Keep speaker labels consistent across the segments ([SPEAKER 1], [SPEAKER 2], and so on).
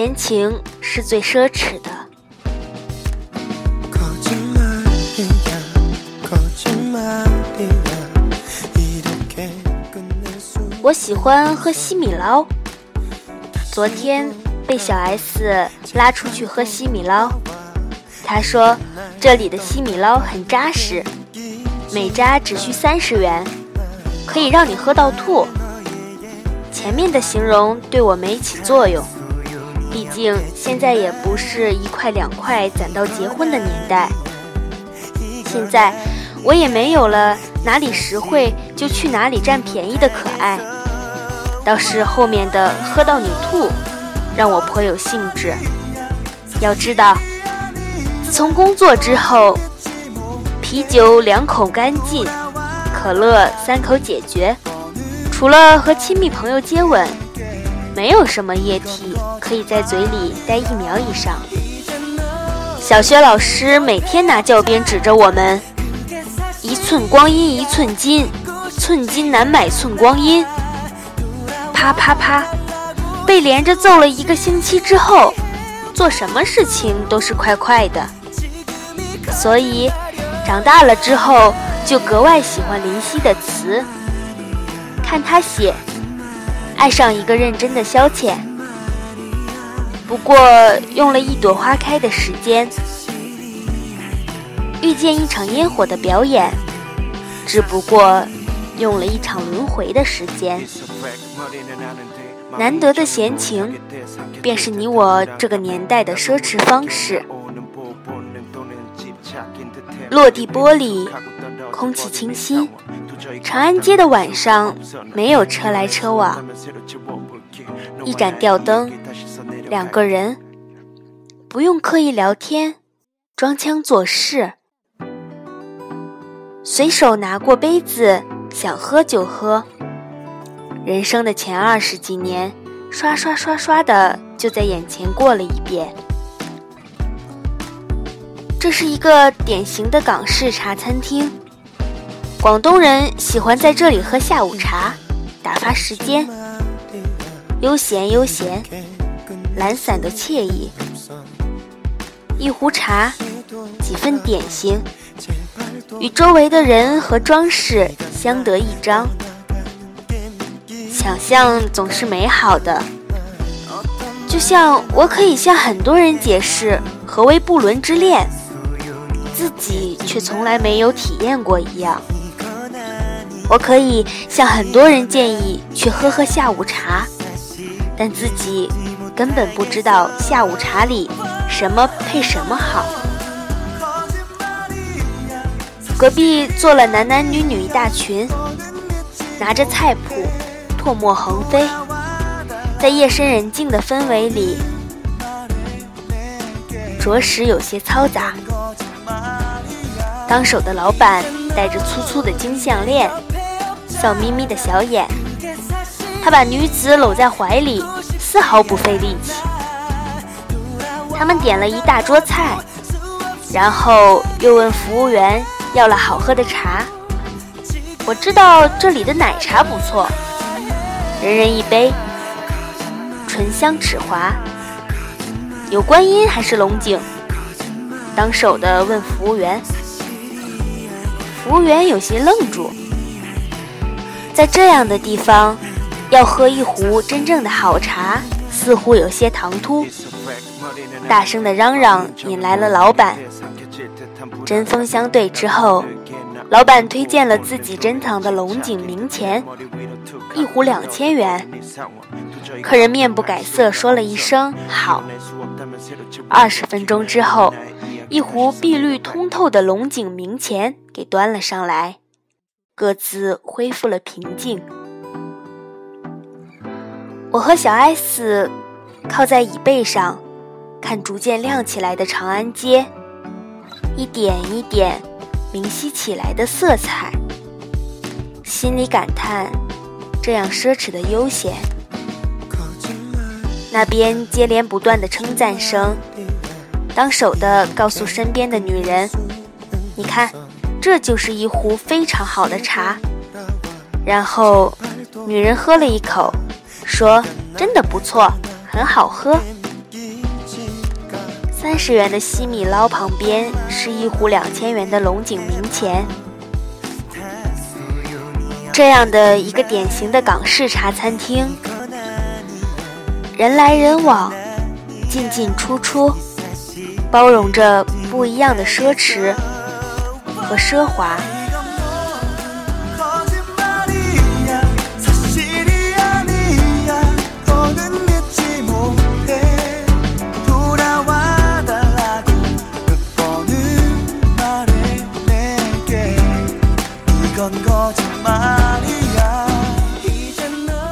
[SPEAKER 1] 闲情是最奢侈的。我喜欢喝西米捞。昨天被小 S 拉出去喝西米捞，他说这里的西米捞很扎实，每扎只需三十元，可以让你喝到吐。前面的形容对我没起作用，毕竟现在也不是一块两块攒到结婚的年代。现在我也没有了哪里实惠就去哪里占便宜的可爱，倒是后面的喝到你吐，让我颇有兴致。要知道，自从工作之后，啤酒两口干净，可乐三口解决，除了和亲密朋友接吻，没有什么液体可以在嘴里待一秒以上。小学老师每天拿教鞭指着我们：“一寸光阴一寸金，寸金难买寸光阴。”啪啪啪，被连着揍了一个星期之后，做什么事情都是快快的。所以，长大了之后就格外喜欢林夕的词，看他写，爱上一个认真的消遣。不过用了一朵花开的时间，遇见一场烟火的表演，只不过用了一场轮回的时间。难得的闲情，便是你我这个年代的奢侈方式。落地玻璃，空气清新。长安街的晚上，没有车来车往，一盏吊灯。两个人不用刻意聊天，装腔作势，随手拿过杯子，想喝就喝。人生的前二十几年，刷刷刷刷的就在眼前过了一遍。这是一个典型的港式茶餐厅，广东人喜欢在这里喝下午茶，打发时间，悠闲悠闲。懒散的惬意，一壶茶，几份点心，与周围的人和装饰相得益彰。想象总是美好的，就像我可以向很多人解释何为不伦之恋，自己却从来没有体验过一样。我可以向很多人建议去喝喝下午茶，但自己。根本不知道下午茶里什么配什么好。隔壁坐了男男女女一大群，拿着菜谱，唾沫横飞，在夜深人静的氛围里，着实有些嘈杂。当手的老板戴着粗粗的金项链，笑眯眯的小眼，他把女子搂在怀里。丝毫不费力气。他们点了一大桌菜，然后又问服务员要了好喝的茶。我知道这里的奶茶不错，人人一杯，醇香齿滑。有观音还是龙井？当手的问服务员。服务员有些愣住，在这样的地方。要喝一壶真正的好茶，似乎有些唐突。大声的嚷嚷引来了老板。针锋相对之后，老板推荐了自己珍藏的龙井明前，一壶两千元。客人面不改色说了一声好。二十分钟之后，一壶碧绿通透的龙井明前给端了上来，各自恢复了平静。我和小 S 靠在椅背上，看逐渐亮起来的长安街，一点一点明晰起来的色彩，心里感叹这样奢侈的悠闲。那边接连不断的称赞声，当手的告诉身边的女人：“你看，这就是一壶非常好的茶。”然后女人喝了一口。说真的不错，很好喝。三十元的西米捞旁边是一壶两千元的龙井明前。这样的一个典型的港式茶餐厅，人来人往，进进出出，包容着不一样的奢侈和奢华。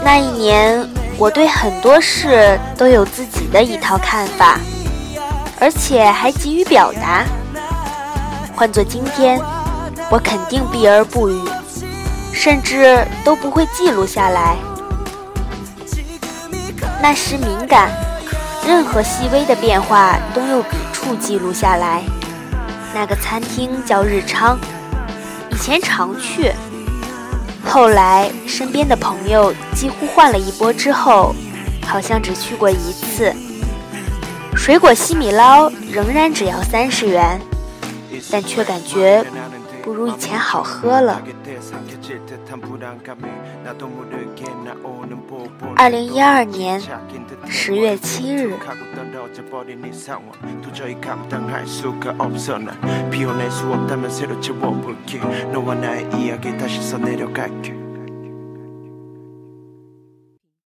[SPEAKER 1] 那一年，我对很多事都有自己的一套看法，而且还急于表达。换做今天，我肯定避而不语，甚至都不会记录下来。那时敏感，任何细微的变化都用笔触记录下来。那个餐厅叫日昌，以前常去。后来，身边的朋友几乎换了一波之后，好像只去过一次。水果西米捞仍然只要三十元，但却感觉不如以前好喝了。二零一二年十月七日。